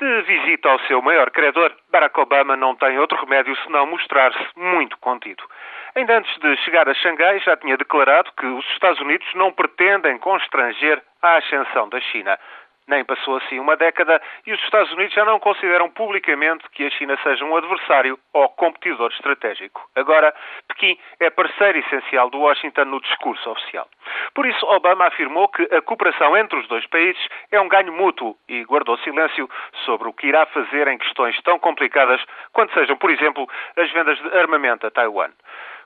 De visita ao seu maior credor, Barack Obama não tem outro remédio senão mostrar-se muito contido. Ainda antes de chegar a Xangai, já tinha declarado que os Estados Unidos não pretendem constranger a ascensão da China. Nem passou assim uma década e os Estados Unidos já não consideram publicamente que a China seja um adversário ou competidor estratégico. Agora, Pequim é parceiro essencial do Washington no discurso oficial. Por isso, Obama afirmou que a cooperação entre os dois países é um ganho mútuo e guardou silêncio sobre o que irá fazer em questões tão complicadas quanto sejam, por exemplo, as vendas de armamento a Taiwan.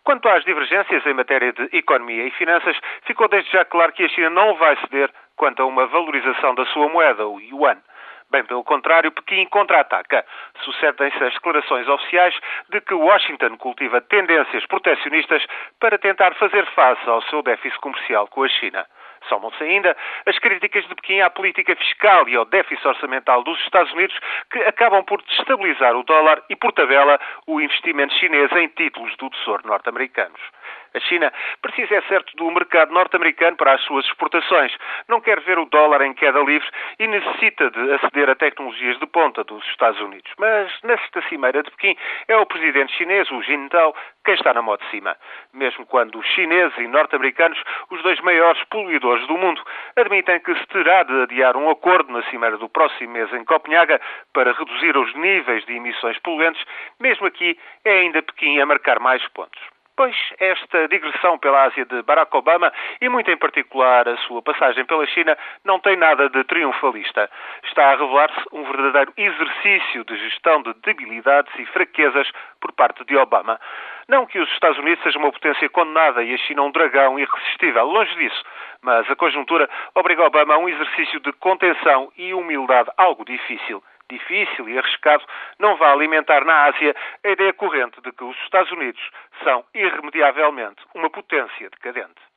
Quanto às divergências em matéria de economia e finanças, ficou desde já claro que a China não vai ceder quanto a uma valorização da sua moeda, o yuan. Bem pelo contrário, Pequim contra-ataca. Sucedem-se as declarações oficiais de que Washington cultiva tendências proteccionistas para tentar fazer face ao seu déficit comercial com a China. Somam-se ainda as críticas de Pequim à política fiscal e ao déficit orçamental dos Estados Unidos, que acabam por destabilizar o dólar e, por tabela, o investimento chinês em títulos do Tesouro norte-americanos. A China precisa, é certo, do mercado norte-americano para as suas exportações. Não quer ver o dólar em queda livre e necessita de aceder a tecnologias de ponta dos Estados Unidos. Mas nesta cimeira de Pequim é o presidente chinês, o Jintao, quem está na moto de cima. Mesmo quando os chineses e norte-americanos, os dois maiores poluidores do mundo, admitem que se terá de adiar um acordo na cimeira do próximo mês em Copenhaga para reduzir os níveis de emissões poluentes, mesmo aqui é ainda Pequim a marcar mais pontos. Pois esta digressão pela Ásia de Barack Obama e, muito em particular, a sua passagem pela China não tem nada de triunfalista. Está a revelar-se um verdadeiro exercício de gestão de debilidades e fraquezas por parte de Obama. Não que os Estados Unidos sejam uma potência condenada e a China um dragão irresistível, longe disso. Mas a conjuntura obriga Obama a um exercício de contenção e humildade algo difícil difícil e arriscado, não vá alimentar na Ásia a ideia corrente de que os Estados Unidos são irremediavelmente uma potência decadente.